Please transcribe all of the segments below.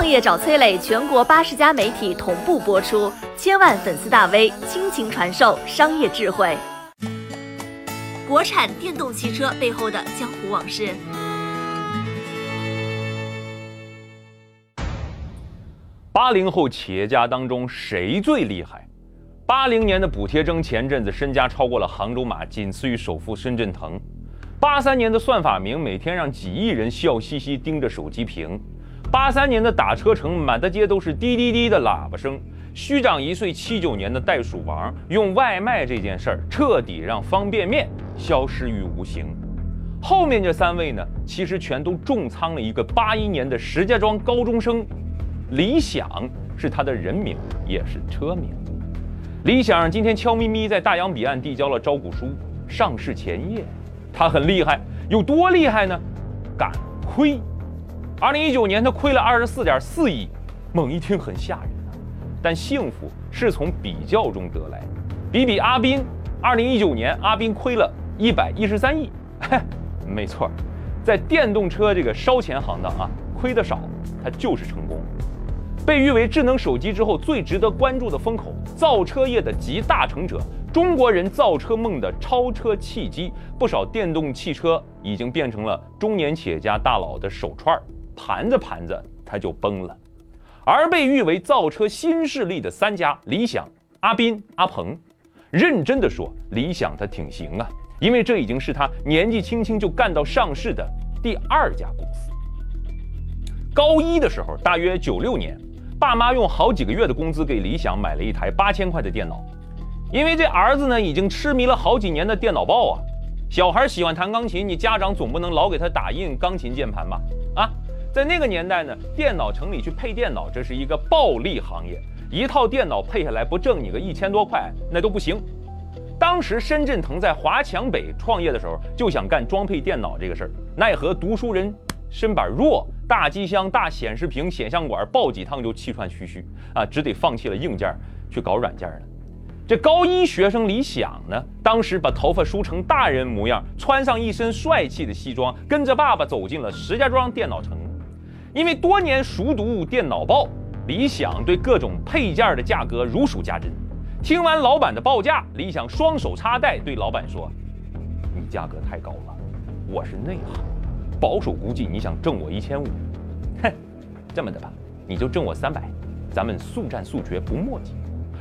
创业找崔磊，全国八十家媒体同步播出，千万粉丝大 V 倾情传授商业智慧。国产电动汽车背后的江湖往事。八零后企业家当中谁最厉害？八零年的补贴征前阵子身家超过了杭州马，仅次于首富深圳腾。八三年的算法明每天让几亿人笑嘻嘻盯着手机屏。八三年的打车城满大街都是滴滴滴的喇叭声。虚长一岁，七九年的袋鼠王用外卖这件事儿彻底让方便面消失于无形。后面这三位呢，其实全都重仓了一个八一年的石家庄高中生。理想是他的人名，也是车名。理想今天悄咪咪在大洋彼岸递交了招股书，上市前夜，他很厉害，有多厉害呢？敢亏。二零一九年他亏了二十四点四亿，猛一听很吓人啊。但幸福是从比较中得来，比比阿斌，二零一九年阿斌亏了一百一十三亿，没错，在电动车这个烧钱行当啊，亏得少，他就是成功。被誉为智能手机之后最值得关注的风口，造车业的集大成者，中国人造车梦的超车契机，不少电动汽车已经变成了中年企业家大佬的手串儿，盘着盘着它就崩了。而被誉为造车新势力的三家，理想、阿斌、阿鹏，认真的说，理想他挺行啊，因为这已经是他年纪轻轻就干到上市的第二家公司。高一的时候，大约九六年。爸妈用好几个月的工资给理想买了一台八千块的电脑，因为这儿子呢已经痴迷了好几年的电脑报啊。小孩喜欢弹钢琴，你家长总不能老给他打印钢琴键盘吧？在那个年代呢，电脑城里去配电脑，这是一个暴利行业，一套电脑配下来不挣你个一千多块，那都不行。当时深圳腾在华强北创业的时候，就想干装配电脑这个事儿，奈何读书人身板弱。大机箱、大显示屏、显像管，抱几趟就气喘吁吁啊，只得放弃了硬件，去搞软件了。这高一学生李想呢，当时把头发梳成大人模样，穿上一身帅气的西装，跟着爸爸走进了石家庄电脑城。因为多年熟读电脑报，李想对各种配件的价格如数家珍。听完老板的报价，李想双手插袋，对老板说：“你价格太高了，我是内行。”保守估计，你想挣我一千五，哼，这么的吧，你就挣我三百，咱们速战速决，不墨迹。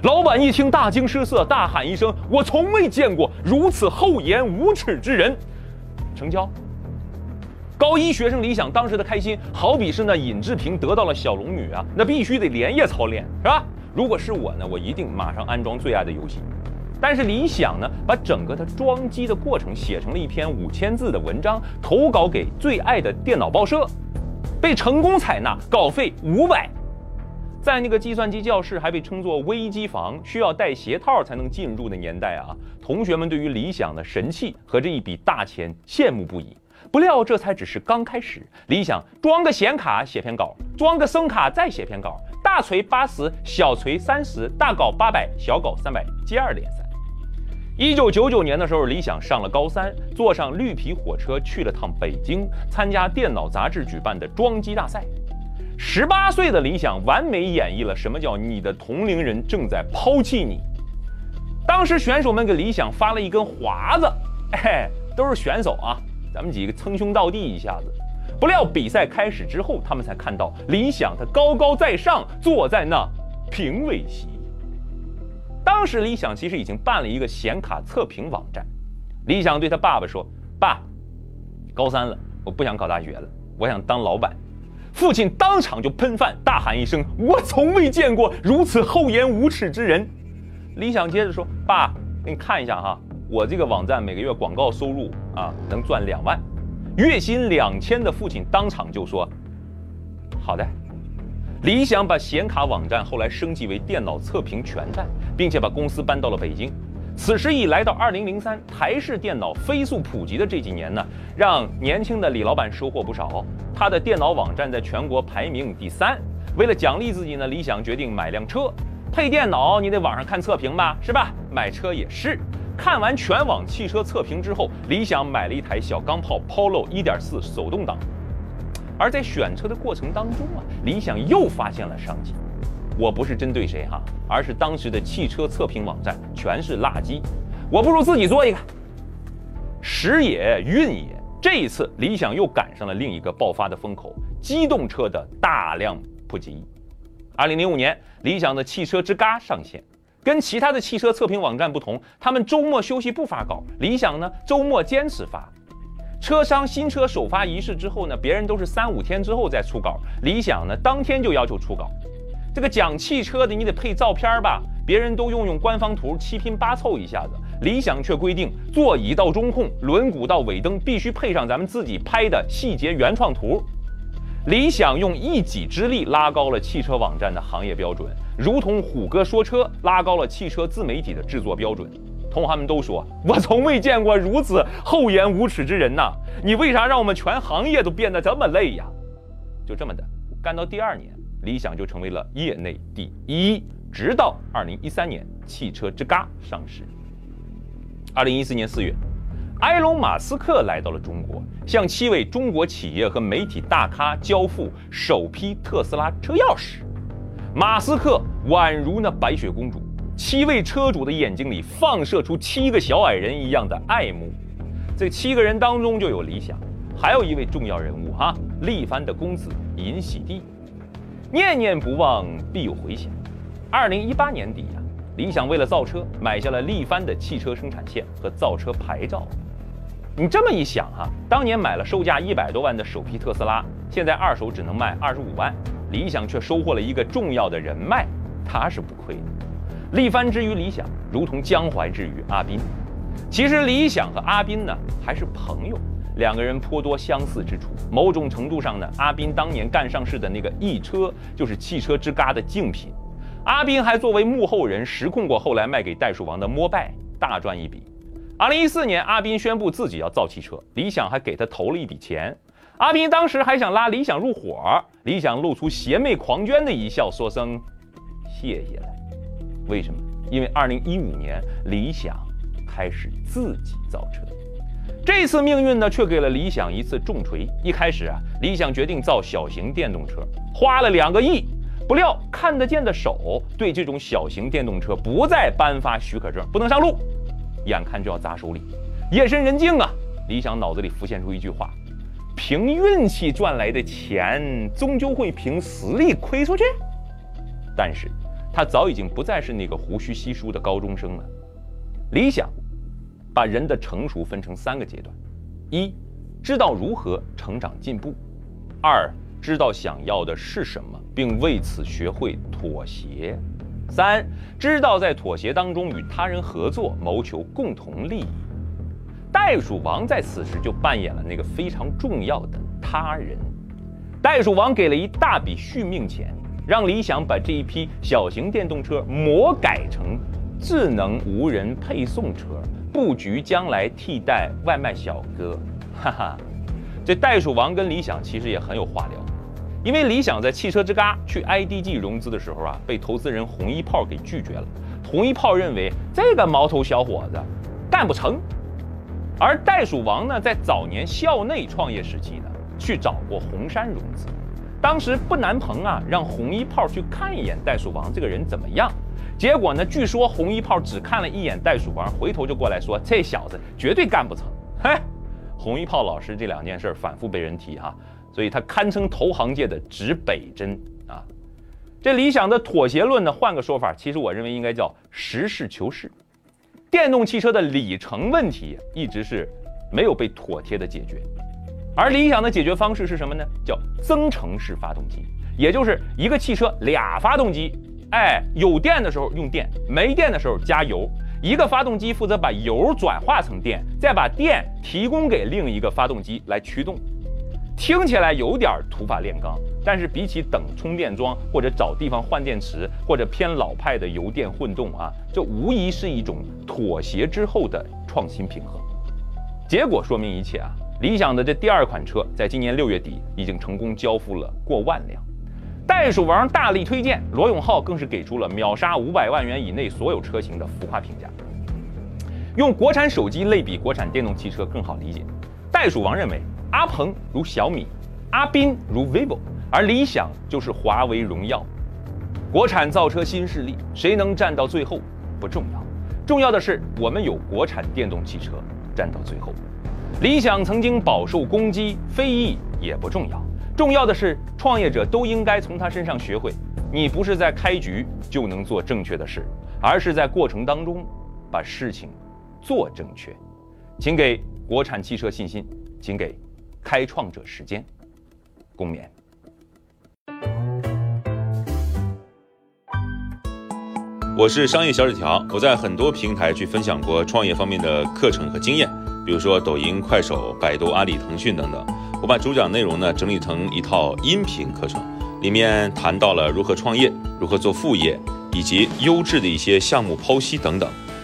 老板一听，大惊失色，大喊一声：“我从未见过如此厚颜无耻之人！”成交。高一学生李想当时的开心，好比是那尹志平得到了小龙女啊，那必须得连夜操练，是吧？如果是我呢，我一定马上安装最爱的游戏。但是理想呢，把整个的装机的过程写成了一篇五千字的文章，投稿给最爱的电脑报社，被成功采纳，稿费五百。在那个计算机教室还被称作微机房，需要戴鞋套才能进入的年代啊，同学们对于理想的神器和这一笔大钱羡慕不已。不料这才只是刚开始，理想装个显卡写篇稿，装个声卡再写篇稿，大锤八十，小锤三十，大稿八百，小稿三百，接二连三。一九九九年的时候，理想上了高三，坐上绿皮火车去了趟北京，参加电脑杂志举办的装机大赛。十八岁的理想完美演绎了什么叫你的同龄人正在抛弃你。当时选手们给理想发了一根华子，哎，都是选手啊，咱们几个称兄道弟一下子。不料比赛开始之后，他们才看到李想他高高在上坐在那评委席。当时李想其实已经办了一个显卡测评网站。李想对他爸爸说：“爸，高三了，我不想考大学了，我想当老板。”父亲当场就喷饭，大喊一声：“我从未见过如此厚颜无耻之人！”李想接着说：“爸，给你看一下哈，我这个网站每个月广告收入啊能赚两万，月薪两千。”的父亲当场就说：“好的。”理想把显卡网站后来升级为电脑测评全站，并且把公司搬到了北京。此时已来到二零零三，台式电脑飞速普及的这几年呢，让年轻的李老板收获不少。他的电脑网站在全国排名第三。为了奖励自己呢，理想决定买辆车。配电脑你得网上看测评吧，是吧？买车也是。看完全网汽车测评之后，理想买了一台小钢炮 Polo 1.4手动挡。而在选车的过程当中啊，理想又发现了商机。我不是针对谁哈，而是当时的汽车测评网站全是垃圾，我不如自己做一个。时也运也，这一次理想又赶上了另一个爆发的风口——机动车的大量普及。二零零五年，理想的汽车之嘎上线。跟其他的汽车测评网站不同，他们周末休息不发稿。理想呢，周末坚持发。车商新车首发仪式之后呢，别人都是三五天之后再出稿，理想呢，当天就要求出稿。这个讲汽车的，你得配照片吧？别人都用用官方图，七拼八凑一下子，理想却规定座椅到中控、轮毂到尾灯必须配上咱们自己拍的细节原创图。理想用一己之力拉高了汽车网站的行业标准，如同虎哥说车拉高了汽车自媒体的制作标准。同行们都说，我从未见过如此厚颜无耻之人呐！你为啥让我们全行业都变得这么累呀？就这么的，干到第二年，理想就成为了业内第一。直到二零一三年，汽车之嘎上市。二零一四年四月。埃隆·马斯克来到了中国，向七位中国企业和媒体大咖交付首批特斯拉车钥匙。马斯克宛如那白雪公主，七位车主的眼睛里放射出七个小矮人一样的爱慕。这七个人当中就有理想，还有一位重要人物哈，力帆的公子尹喜地。念念不忘，必有回响。二零一八年底呀，理想为了造车，买下了力帆的汽车生产线和造车牌照。你这么一想哈，当年买了售价一百多万的首批特斯拉，现在二手只能卖二十五万，理想却收获了一个重要的人脉，他是不亏的。力帆之于理想，如同江淮之于阿斌。其实理想和阿斌呢还是朋友，两个人颇多相似之处。某种程度上呢，阿斌当年干上市的那个易车就是汽车之嘎的竞品，阿斌还作为幕后人实控过后来卖给袋鼠王的摩拜，大赚一笔。二零一四年，阿斌宣布自己要造汽车，理想还给他投了一笔钱。阿斌当时还想拉理想入伙，理想露出邪魅狂狷的一笑，说声谢谢了。为什么？因为二零一五年，理想开始自己造车。这次命运呢，却给了理想一次重锤。一开始啊，理想决定造小型电动车，花了两个亿，不料看得见的手对这种小型电动车不再颁发许可证，不能上路。眼看就要砸手里，夜深人静啊！李想脑子里浮现出一句话：凭运气赚来的钱，终究会凭实力亏出去。但是，他早已经不再是那个胡须稀疏的高中生了。理想把人的成熟分成三个阶段：一，知道如何成长进步；二，知道想要的是什么，并为此学会妥协。三，知道在妥协当中与他人合作，谋求共同利益。袋鼠王在此时就扮演了那个非常重要的他人。袋鼠王给了一大笔续命钱，让理想把这一批小型电动车魔改成智能无人配送车，布局将来替代外卖小哥。哈哈，这袋鼠王跟理想其实也很有话聊。因为理想在汽车之嘎去 IDG 融资的时候啊，被投资人红一炮给拒绝了。红一炮认为这个毛头小伙子干不成，而袋鼠王呢，在早年校内创业时期呢，去找过红杉融资。当时不难鹏啊，让红一炮去看一眼袋鼠王这个人怎么样。结果呢，据说红一炮只看了一眼袋鼠王，回头就过来说这小子绝对干不成。嘿，红一炮老师这两件事反复被人提哈。所以它堪称投行界的指北针啊！这理想的妥协论呢，换个说法，其实我认为应该叫实事求是。电动汽车的里程问题一直是没有被妥帖的解决，而理想的解决方式是什么呢？叫增程式发动机，也就是一个汽车俩发动机，哎，有电的时候用电，没电的时候加油，一个发动机负责把油转化成电，再把电提供给另一个发动机来驱动。听起来有点土法炼钢，但是比起等充电桩或者找地方换电池或者偏老派的油电混动啊，这无疑是一种妥协之后的创新平衡。结果说明一切啊！理想的这第二款车在今年六月底已经成功交付了过万辆，袋鼠王大力推荐，罗永浩更是给出了秒杀五百万元以内所有车型的浮夸评价。用国产手机类比国产电动汽车更好理解，袋鼠王认为。阿鹏如小米，阿斌如 vivo，而理想就是华为、荣耀。国产造车新势力，谁能站到最后不重要，重要的是我们有国产电动汽车站到最后。理想曾经饱受攻击、非议也不重要，重要的是创业者都应该从他身上学会：你不是在开局就能做正确的事，而是在过程当中把事情做正确。请给国产汽车信心，请给开创者时间。共勉。我是商业小纸条，我在很多平台去分享过创业方面的课程和经验，比如说抖音、快手、百度、阿里、腾讯等等。我把主讲内容呢整理成一套音频课程，里面谈到了如何创业、如何做副业，以及优质的一些项目剖析等等，